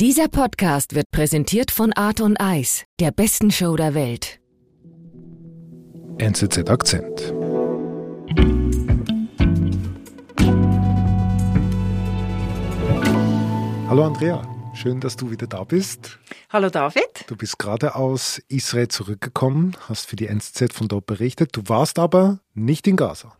Dieser Podcast wird präsentiert von Art und Eis, der besten Show der Welt. NZZ Akzent. Hallo Andrea, schön, dass du wieder da bist. Hallo David. Du bist gerade aus Israel zurückgekommen, hast für die NZZ von dort berichtet. Du warst aber nicht in Gaza.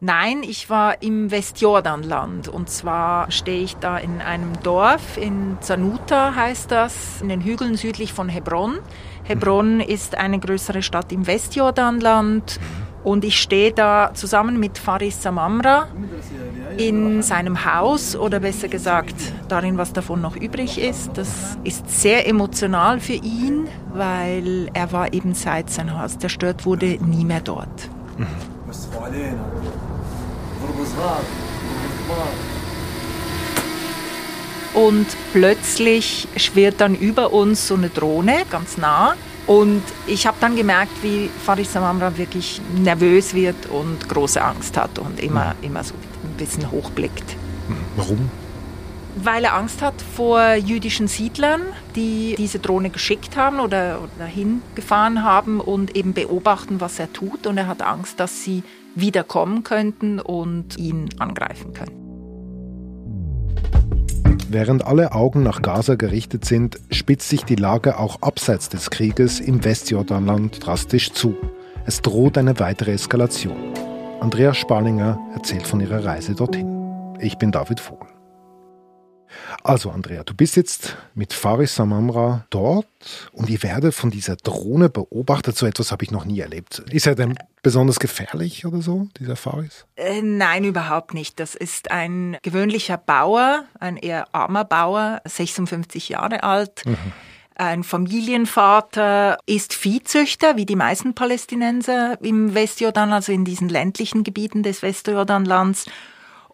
Nein, ich war im Westjordanland und zwar stehe ich da in einem Dorf in Zanuta heißt das, in den Hügeln südlich von Hebron. Hebron mhm. ist eine größere Stadt im Westjordanland und ich stehe da zusammen mit Faris Samamra in seinem Haus oder besser gesagt darin, was davon noch übrig ist. Das ist sehr emotional für ihn, weil er war eben seit sein Haus zerstört wurde nie mehr dort. Mhm. Und plötzlich schwirrt dann über uns so eine Drohne ganz nah. Und ich habe dann gemerkt, wie Faris Samamra wirklich nervös wird und große Angst hat und immer, mhm. immer so bisschen hochblickt. Mhm. Warum? Weil er Angst hat vor jüdischen Siedlern, die diese Drohne geschickt haben oder dahin gefahren haben und eben beobachten, was er tut. Und er hat Angst, dass sie wiederkommen könnten und ihn angreifen können. Während alle Augen nach Gaza gerichtet sind, spitzt sich die Lage auch abseits des Krieges im Westjordanland drastisch zu. Es droht eine weitere Eskalation. Andrea Spalinger erzählt von ihrer Reise dorthin. Ich bin David Vogel. Also Andrea, du bist jetzt mit Faris Samamra dort und ihr werdet von dieser Drohne beobachtet. So etwas habe ich noch nie erlebt. Ist er denn besonders gefährlich oder so, dieser Faris? Äh, nein, überhaupt nicht. Das ist ein gewöhnlicher Bauer, ein eher armer Bauer, 56 Jahre alt. Mhm. Ein Familienvater ist Viehzüchter, wie die meisten Palästinenser im Westjordan, also in diesen ländlichen Gebieten des Westjordanlands.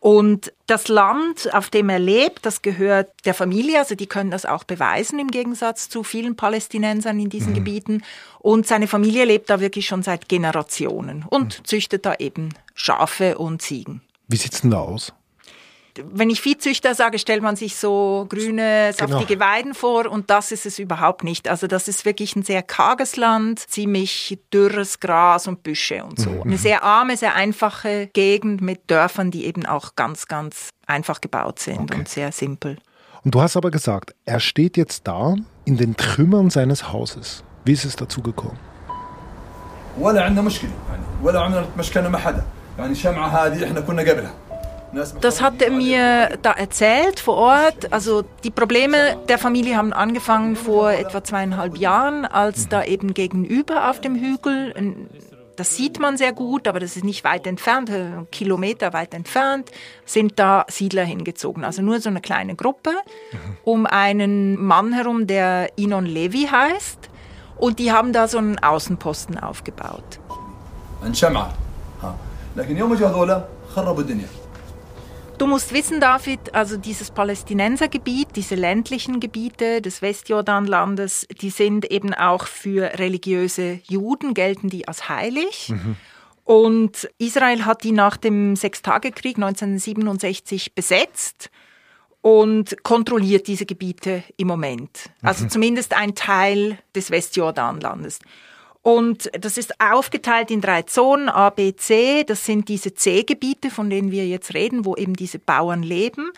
Und das Land, auf dem er lebt, das gehört der Familie, also die können das auch beweisen im Gegensatz zu vielen Palästinensern in diesen mhm. Gebieten. Und seine Familie lebt da wirklich schon seit Generationen und mhm. züchtet da eben Schafe und Ziegen. Wie sieht's denn da aus? wenn ich Viehzüchter sage, stellt man sich so grüne, saftige genau. Weiden vor und das ist es überhaupt nicht. Also das ist wirklich ein sehr karges Land, ziemlich dürres Gras und Büsche und so. Mhm. Eine sehr arme, sehr einfache Gegend mit Dörfern, die eben auch ganz, ganz einfach gebaut sind okay. und sehr simpel. Und du hast aber gesagt, er steht jetzt da in den Trümmern seines Hauses. Wie ist es dazu gekommen? ولا عندنا مشكله يعني ولا عمرنا تمشكلنا مع حدا يعني شمعه هذه احنا كنا قبلها das hat er mir da erzählt vor Ort. Also die Probleme der Familie haben angefangen vor etwa zweieinhalb Jahren, als da eben gegenüber auf dem Hügel, das sieht man sehr gut, aber das ist nicht weit entfernt, äh, Kilometer weit entfernt, sind da Siedler hingezogen. Also nur so eine kleine Gruppe um einen Mann herum, der Inon Levi heißt. Und die haben da so einen Außenposten aufgebaut. Du musst wissen, David, also dieses Palästinensergebiet, diese ländlichen Gebiete des Westjordanlandes, die sind eben auch für religiöse Juden, gelten die als heilig. Mhm. Und Israel hat die nach dem Sechstagekrieg 1967 besetzt und kontrolliert diese Gebiete im Moment. Also mhm. zumindest ein Teil des Westjordanlandes. Und das ist aufgeteilt in drei Zonen, A, B, C. Das sind diese C-Gebiete, von denen wir jetzt reden, wo eben diese Bauern leben.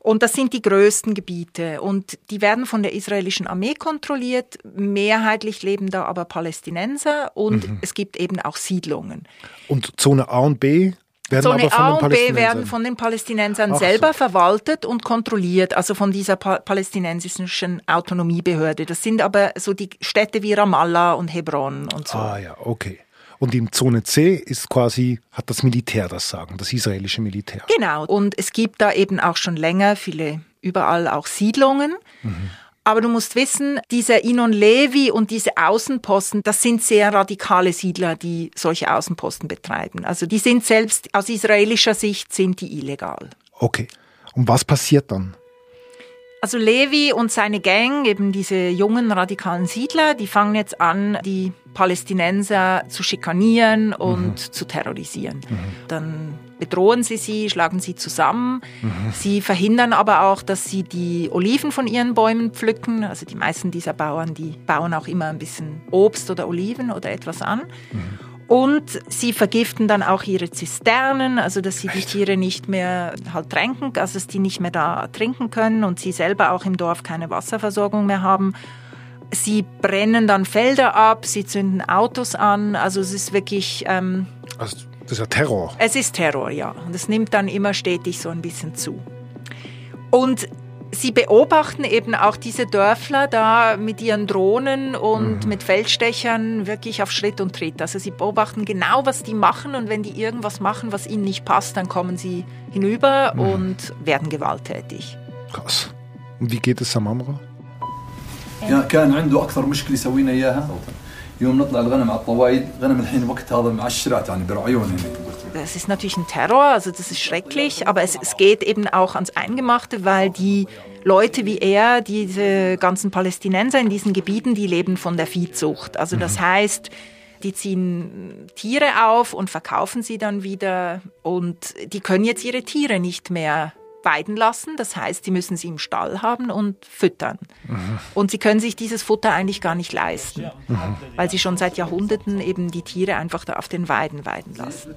Und das sind die größten Gebiete. Und die werden von der israelischen Armee kontrolliert. Mehrheitlich leben da aber Palästinenser und mhm. es gibt eben auch Siedlungen. Und Zone A und B werden Zone A und B werden von den Palästinensern Ach selber so. verwaltet und kontrolliert, also von dieser pa palästinensischen Autonomiebehörde. Das sind aber so die Städte wie Ramallah und Hebron und so. Ah ja, okay. Und in Zone C ist quasi, hat das Militär das Sagen, das israelische Militär. Genau. Und es gibt da eben auch schon länger viele, überall auch Siedlungen. Mhm. Aber du musst wissen, dieser Inon Levi und diese Außenposten, das sind sehr radikale Siedler, die solche Außenposten betreiben. Also die sind selbst aus israelischer Sicht sind die illegal. Okay. Und was passiert dann? Also Levi und seine Gang, eben diese jungen radikalen Siedler, die fangen jetzt an, die Palästinenser zu schikanieren und mhm. zu terrorisieren. Mhm. Dann bedrohen sie sie, schlagen sie zusammen. Mhm. Sie verhindern aber auch, dass sie die Oliven von ihren Bäumen pflücken. Also die meisten dieser Bauern, die bauen auch immer ein bisschen Obst oder Oliven oder etwas an. Mhm. Und sie vergiften dann auch ihre Zisternen, also dass sie die Tiere nicht mehr halt tränken, also dass die nicht mehr da trinken können und sie selber auch im Dorf keine Wasserversorgung mehr haben. Sie brennen dann Felder ab, sie zünden Autos an, also es ist wirklich... Ähm, also das ist ja Terror. Es ist Terror, ja. Und es nimmt dann immer stetig so ein bisschen zu. Und Sie beobachten eben auch diese Dörfler da mit ihren Drohnen und mhm. mit Feldstechern wirklich auf Schritt und Tritt. Also sie beobachten genau, was die machen und wenn die irgendwas machen, was ihnen nicht passt, dann kommen sie hinüber mhm. und werden gewalttätig. Krass. Und wie geht es Samamra? Ja, كان عنده أكثر مشكلة سوينا إياها يوم نطلع الغنم على الطوايد غنم الحين وقت هذا معشرات يعني برعيون das ist natürlich ein Terror, also das ist schrecklich, aber es, es geht eben auch ans Eingemachte, weil die Leute wie er, diese ganzen Palästinenser in diesen Gebieten, die leben von der Viehzucht. Also das mhm. heißt, die ziehen Tiere auf und verkaufen sie dann wieder und die können jetzt ihre Tiere nicht mehr weiden lassen. Das heißt, sie müssen sie im Stall haben und füttern. Mhm. Und sie können sich dieses Futter eigentlich gar nicht leisten, mhm. weil sie schon seit Jahrhunderten eben die Tiere einfach da auf den Weiden weiden lassen.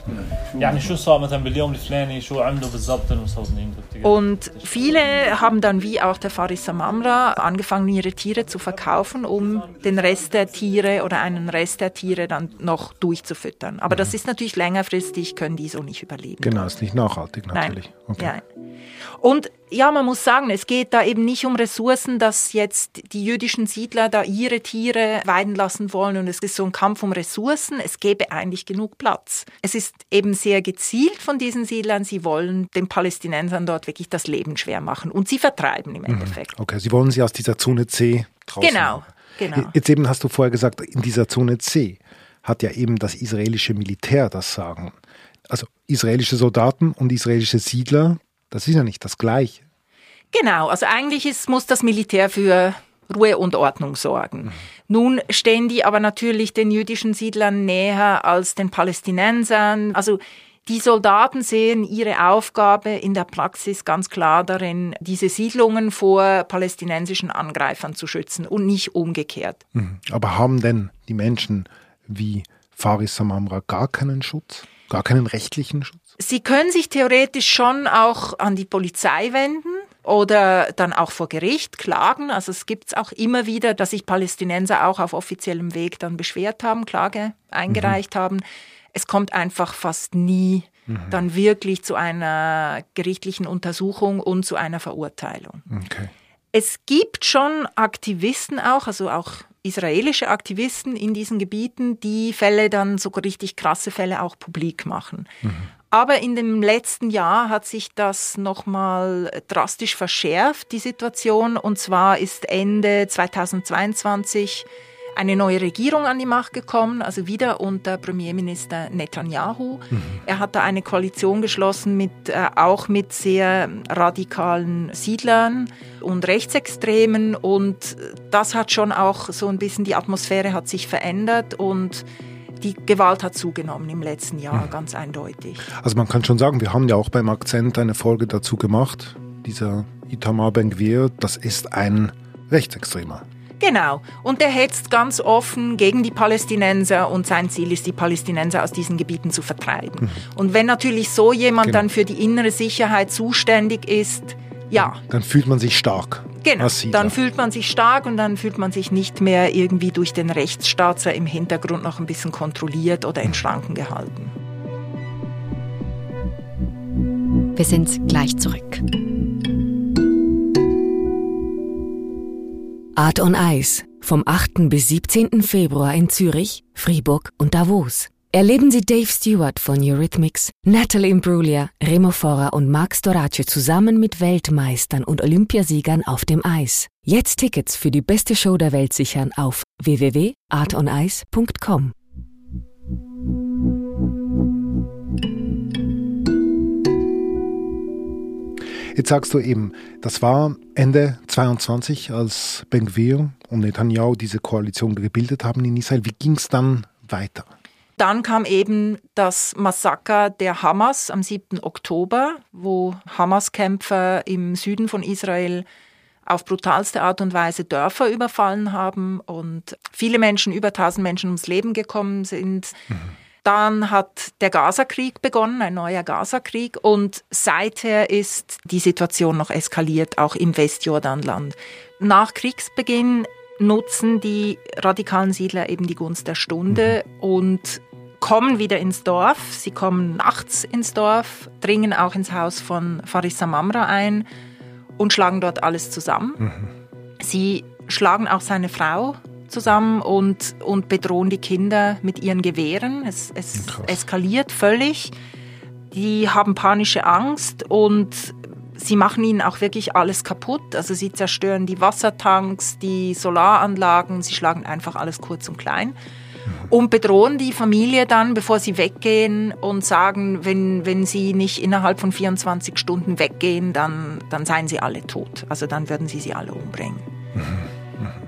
Und viele haben dann wie auch der Faris Samamra angefangen, ihre Tiere zu verkaufen, um den Rest der Tiere oder einen Rest der Tiere dann noch durchzufüttern. Aber mhm. das ist natürlich längerfristig, können die so nicht überleben. Genau, ist nicht nachhaltig natürlich. Nein. Okay. Ja. Und ja, man muss sagen, es geht da eben nicht um Ressourcen, dass jetzt die jüdischen Siedler da ihre Tiere weiden lassen wollen und es ist so ein Kampf um Ressourcen. Es gäbe eigentlich genug Platz. Es ist eben sehr gezielt von diesen Siedlern. Sie wollen den Palästinensern dort wirklich das Leben schwer machen und sie vertreiben im mhm. Endeffekt. Okay, sie wollen sie aus dieser Zone C draußen. Genau, genau. Jetzt eben hast du vorher gesagt, in dieser Zone C hat ja eben das israelische Militär das Sagen. Also israelische Soldaten und israelische Siedler das ist ja nicht das Gleiche. Genau, also eigentlich ist, muss das Militär für Ruhe und Ordnung sorgen. Mhm. Nun stehen die aber natürlich den jüdischen Siedlern näher als den Palästinensern. Also die Soldaten sehen ihre Aufgabe in der Praxis ganz klar darin, diese Siedlungen vor palästinensischen Angreifern zu schützen und nicht umgekehrt. Mhm. Aber haben denn die Menschen wie Faris Samamra gar keinen Schutz? Gar keinen rechtlichen Schutz? Sie können sich theoretisch schon auch an die Polizei wenden oder dann auch vor Gericht klagen. Also es gibt es auch immer wieder, dass sich Palästinenser auch auf offiziellem Weg dann beschwert haben, Klage eingereicht mhm. haben. Es kommt einfach fast nie mhm. dann wirklich zu einer gerichtlichen Untersuchung und zu einer Verurteilung. Okay. Es gibt schon Aktivisten auch, also auch israelische Aktivisten in diesen Gebieten, die Fälle dann so richtig krasse Fälle auch publik machen. Mhm. Aber in dem letzten Jahr hat sich das nochmal drastisch verschärft, die Situation. Und zwar ist Ende 2022 eine neue Regierung an die Macht gekommen, also wieder unter Premierminister Netanyahu. Mhm. Er hat da eine Koalition geschlossen mit äh, auch mit sehr radikalen Siedlern und Rechtsextremen und das hat schon auch so ein bisschen die Atmosphäre hat sich verändert und die Gewalt hat zugenommen im letzten Jahr, mhm. ganz eindeutig. Also man kann schon sagen, wir haben ja auch beim Akzent eine Folge dazu gemacht. Dieser Itamar Ben-Gvir, das ist ein Rechtsextremer. Genau. Und er hetzt ganz offen gegen die Palästinenser und sein Ziel ist, die Palästinenser aus diesen Gebieten zu vertreiben. Mhm. Und wenn natürlich so jemand genau. dann für die innere Sicherheit zuständig ist, ja. Dann fühlt man sich stark. Genau, dann fühlt man sich stark und dann fühlt man sich nicht mehr irgendwie durch den Rechtsstaat im Hintergrund noch ein bisschen kontrolliert oder in Schranken gehalten. Wir sind gleich zurück. Art on Ice vom 8. bis 17. Februar in Zürich, Fribourg und Davos. Erleben Sie Dave Stewart von Eurythmics, Natalie Imbruglia, Remo Fora und Marc Storace zusammen mit Weltmeistern und Olympiasiegern auf dem Eis. Jetzt Tickets für die beste Show der Welt sichern auf www.artonice.com. Jetzt sagst du eben, das war Ende 22, als Ben Gvir und Netanyahu diese Koalition gebildet haben in Israel. Wie ging es dann weiter? Dann kam eben das Massaker der Hamas am 7. Oktober, wo Hamas-Kämpfer im Süden von Israel auf brutalste Art und Weise Dörfer überfallen haben und viele Menschen, über 1000 Menschen ums Leben gekommen sind. Mhm. Dann hat der Gazakrieg begonnen, ein neuer Gazakrieg. Und seither ist die Situation noch eskaliert, auch im Westjordanland. Nach Kriegsbeginn nutzen die radikalen Siedler eben die Gunst der Stunde mhm. und kommen wieder ins Dorf. Sie kommen nachts ins Dorf, dringen auch ins Haus von Faris Samamra ein und schlagen dort alles zusammen. Mhm. Sie schlagen auch seine Frau zusammen und, und bedrohen die Kinder mit ihren Gewehren. Es, es eskaliert völlig. Die haben panische Angst und sie machen ihnen auch wirklich alles kaputt. Also sie zerstören die Wassertanks, die Solaranlagen, sie schlagen einfach alles kurz und klein und bedrohen die Familie dann, bevor sie weggehen und sagen, wenn, wenn sie nicht innerhalb von 24 Stunden weggehen, dann, dann seien sie alle tot. Also dann würden sie sie alle umbringen. Mhm.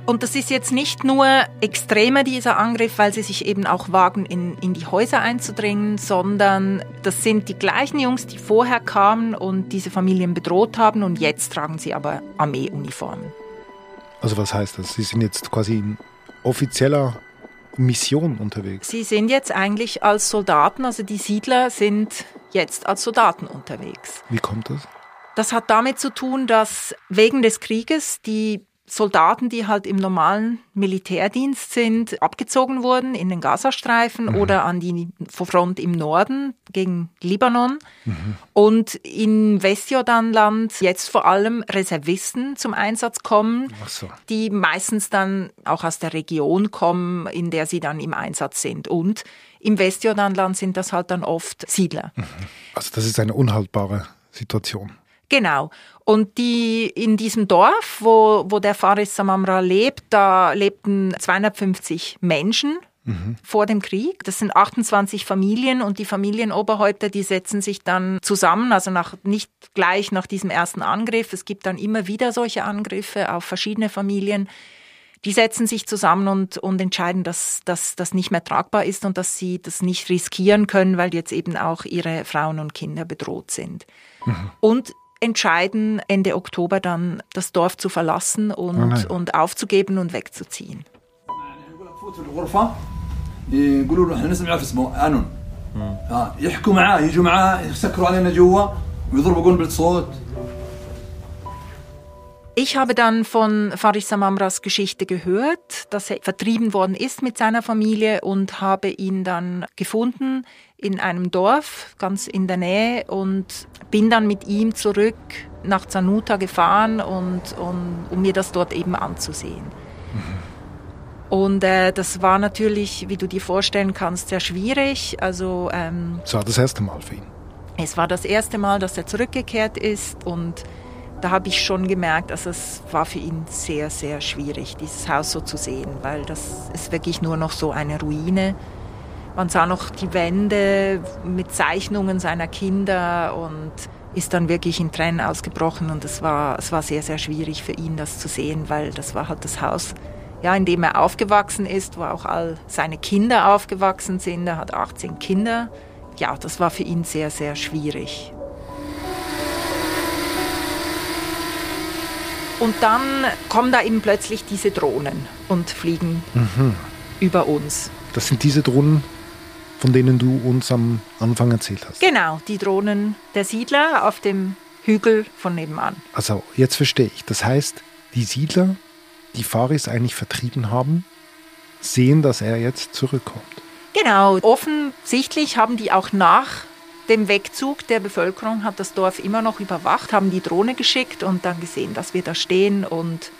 Und das ist jetzt nicht nur extremer, dieser Angriff, weil sie sich eben auch wagen, in, in die Häuser einzudringen, sondern das sind die gleichen Jungs, die vorher kamen und diese Familien bedroht haben und jetzt tragen sie aber Armeeuniformen. Also was heißt das? Sie sind jetzt quasi in offizieller Mission unterwegs? Sie sind jetzt eigentlich als Soldaten, also die Siedler sind jetzt als Soldaten unterwegs. Wie kommt das? Das hat damit zu tun, dass wegen des Krieges die Soldaten, die halt im normalen Militärdienst sind, abgezogen wurden in den Gazastreifen mhm. oder an die Front im Norden gegen Libanon. Mhm. Und in Westjordanland jetzt vor allem Reservisten zum Einsatz kommen, so. die meistens dann auch aus der Region kommen, in der sie dann im Einsatz sind. Und im Westjordanland sind das halt dann oft Siedler. Mhm. Also das ist eine unhaltbare Situation. Genau. Und die in diesem Dorf, wo, wo der Faris Samamra lebt, da lebten 250 Menschen mhm. vor dem Krieg. Das sind 28 Familien und die Familienoberhäupter, die setzen sich dann zusammen, also nach, nicht gleich nach diesem ersten Angriff. Es gibt dann immer wieder solche Angriffe auf verschiedene Familien. Die setzen sich zusammen und, und entscheiden, dass, dass das nicht mehr tragbar ist und dass sie das nicht riskieren können, weil jetzt eben auch ihre Frauen und Kinder bedroht sind. Mhm. Und entscheiden, Ende Oktober dann das Dorf zu verlassen und, oh und aufzugeben und wegzuziehen. يحكوا معاه يجوا معاه يسكروا علينا جوا ويضربوا قنبله بالصوت ich habe dann von Faris Samamras Geschichte gehört, dass er vertrieben worden ist mit seiner Familie und habe ihn dann gefunden in einem Dorf ganz in der Nähe und bin dann mit ihm zurück nach Zanuta gefahren und, und um mir das dort eben anzusehen. Mhm. Und äh, das war natürlich, wie du dir vorstellen kannst, sehr schwierig. Also ähm, das war das erste Mal für ihn. Es war das erste Mal, dass er zurückgekehrt ist und da habe ich schon gemerkt, also es war für ihn sehr, sehr schwierig, dieses Haus so zu sehen, weil das ist wirklich nur noch so eine Ruine. Man sah noch die Wände mit Zeichnungen seiner Kinder und ist dann wirklich in Tränen ausgebrochen und es war, es war sehr, sehr schwierig für ihn, das zu sehen, weil das war halt das Haus, ja, in dem er aufgewachsen ist, wo auch all seine Kinder aufgewachsen sind. Er hat 18 Kinder. Ja, das war für ihn sehr, sehr schwierig. Und dann kommen da eben plötzlich diese Drohnen und fliegen mhm. über uns. Das sind diese Drohnen, von denen du uns am Anfang erzählt hast. Genau, die Drohnen der Siedler auf dem Hügel von nebenan. Also jetzt verstehe ich. Das heißt, die Siedler, die Faris eigentlich vertrieben haben, sehen, dass er jetzt zurückkommt. Genau, offensichtlich haben die auch nach dem Wegzug der Bevölkerung hat das Dorf immer noch überwacht, haben die Drohne geschickt und dann gesehen, dass wir da stehen. Und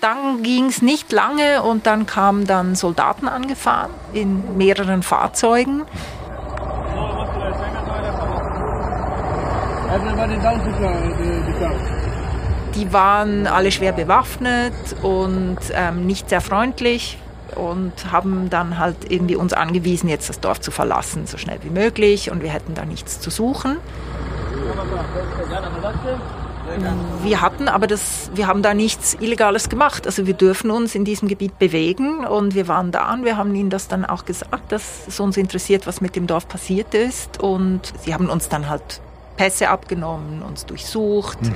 dann ging es nicht lange und dann kamen dann Soldaten angefahren in mehreren Fahrzeugen. Die waren alle schwer bewaffnet und ähm, nicht sehr freundlich und haben dann halt irgendwie uns angewiesen, jetzt das Dorf zu verlassen, so schnell wie möglich und wir hätten da nichts zu suchen. Wir hatten aber das, wir haben da nichts Illegales gemacht. Also wir dürfen uns in diesem Gebiet bewegen und wir waren da und wir haben ihnen das dann auch gesagt, dass es uns interessiert, was mit dem Dorf passiert ist. Und sie haben uns dann halt Pässe abgenommen, uns durchsucht. Mhm.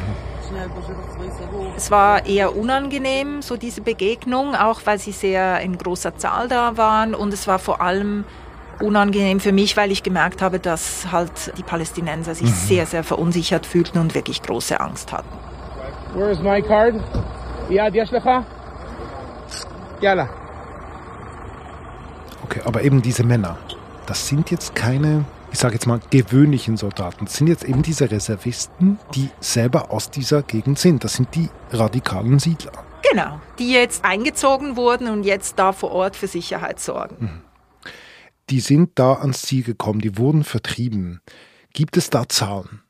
Es war eher unangenehm, so diese Begegnung, auch weil sie sehr in großer Zahl da waren. Und es war vor allem unangenehm für mich, weil ich gemerkt habe, dass halt die Palästinenser sich mhm. sehr, sehr verunsichert fühlten und wirklich große Angst hatten. Where is my card? Ja. Okay, aber eben diese Männer, das sind jetzt keine, ich sage jetzt mal, gewöhnlichen Soldaten. Das sind jetzt eben diese Reservisten, die selber aus dieser Gegend sind. Das sind die radikalen Siedler. Genau, die jetzt eingezogen wurden und jetzt da vor Ort für Sicherheit sorgen. Mhm die sind da ans Ziel gekommen, die wurden vertrieben. Gibt es da Zahlen?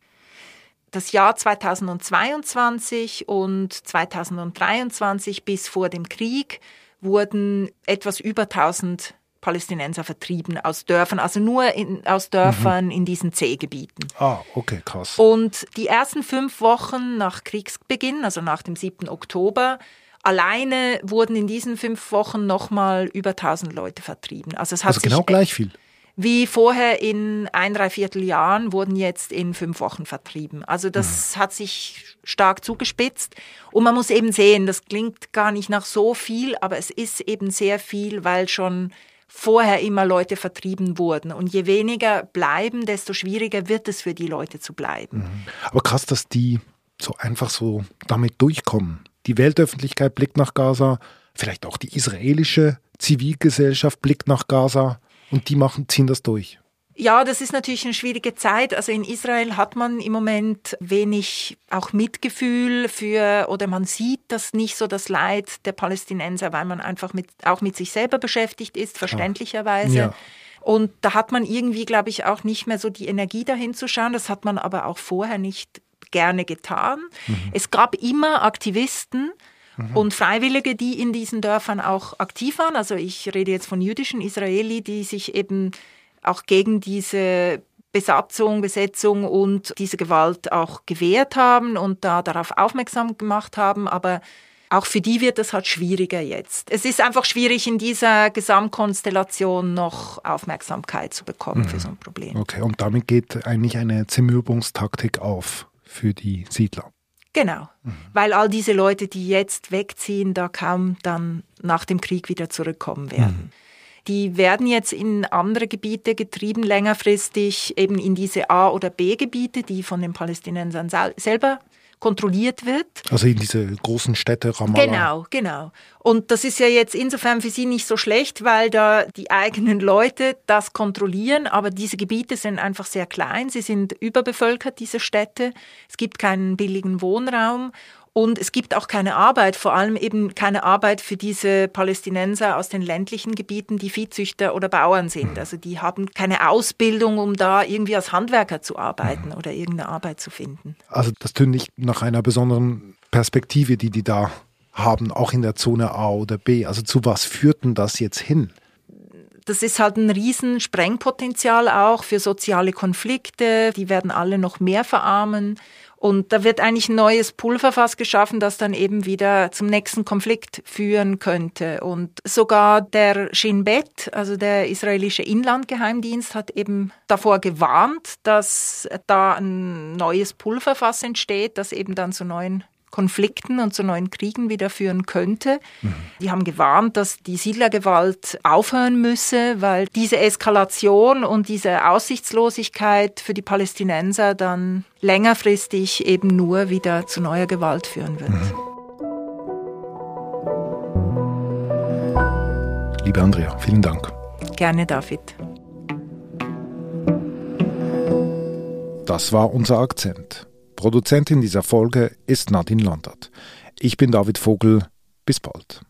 Das Jahr 2022 und 2023 bis vor dem Krieg wurden etwas über 1000 Palästinenser vertrieben aus Dörfern, also nur in, aus Dörfern mhm. in diesen C-Gebieten. Ah, okay, krass. Und die ersten fünf Wochen nach Kriegsbeginn, also nach dem 7. Oktober, Alleine wurden in diesen fünf Wochen nochmal über 1000 Leute vertrieben. Also, es hat also genau gleich viel. Wie vorher in ein, dreiviertel Jahren wurden jetzt in fünf Wochen vertrieben. Also das mhm. hat sich stark zugespitzt. Und man muss eben sehen, das klingt gar nicht nach so viel, aber es ist eben sehr viel, weil schon vorher immer Leute vertrieben wurden. Und je weniger bleiben, desto schwieriger wird es für die Leute zu bleiben. Mhm. Aber krass, dass die so einfach so damit durchkommen. Die Weltöffentlichkeit blickt nach Gaza, vielleicht auch die israelische Zivilgesellschaft blickt nach Gaza und die machen, ziehen das durch. Ja, das ist natürlich eine schwierige Zeit. Also in Israel hat man im Moment wenig auch Mitgefühl für oder man sieht das nicht so das Leid der Palästinenser, weil man einfach mit, auch mit sich selber beschäftigt ist, verständlicherweise. Ja. Und da hat man irgendwie, glaube ich, auch nicht mehr so die Energie dahin zu schauen. Das hat man aber auch vorher nicht gerne getan. Mhm. Es gab immer Aktivisten, mhm. und Freiwillige, die in diesen Dörfern auch aktiv waren. Also ich rede jetzt von jüdischen Israeli, die sich eben auch gegen diese Besatzung, Besetzung und diese Gewalt auch gewehrt haben und da darauf aufmerksam gemacht haben. Aber auch für die wird es halt schwieriger jetzt. Es ist einfach schwierig, in dieser Gesamtkonstellation noch Aufmerksamkeit zu bekommen mhm. für so ein Problem. Okay, und damit geht eigentlich eine Zermürbungstaktik auf für die Siedler. Genau, mhm. weil all diese Leute, die jetzt wegziehen, da kaum dann nach dem Krieg wieder zurückkommen werden. Mhm. Die werden jetzt in andere Gebiete getrieben, längerfristig eben in diese A- oder B-Gebiete, die von den Palästinensern selber kontrolliert wird. Also in diese großen Städte Ramallah. Genau, genau. Und das ist ja jetzt insofern für sie nicht so schlecht, weil da die eigenen Leute das kontrollieren, aber diese Gebiete sind einfach sehr klein, sie sind überbevölkert, diese Städte. Es gibt keinen billigen Wohnraum und es gibt auch keine Arbeit, vor allem eben keine Arbeit für diese Palästinenser aus den ländlichen Gebieten, die Viehzüchter oder Bauern sind. Mhm. Also die haben keine Ausbildung, um da irgendwie als Handwerker zu arbeiten mhm. oder irgendeine Arbeit zu finden. Also das tönt nicht nach einer besonderen Perspektive, die die da haben, auch in der Zone A oder B. Also zu was führt denn das jetzt hin? Das ist halt ein riesen Sprengpotenzial auch für soziale Konflikte. Die werden alle noch mehr verarmen. Und da wird eigentlich ein neues Pulverfass geschaffen, das dann eben wieder zum nächsten Konflikt führen könnte. Und sogar der Shin Bet, also der israelische Inlandgeheimdienst, hat eben davor gewarnt, dass da ein neues Pulverfass entsteht, das eben dann zu neuen Konflikten und zu neuen Kriegen wieder führen könnte. Mhm. Die haben gewarnt, dass die Siedlergewalt aufhören müsse, weil diese Eskalation und diese Aussichtslosigkeit für die Palästinenser dann längerfristig eben nur wieder zu neuer Gewalt führen wird. Mhm. Liebe Andrea, vielen Dank. Gerne, David. Das war unser Akzent. Produzentin dieser Folge ist Nadine Landert. Ich bin David Vogel. Bis bald.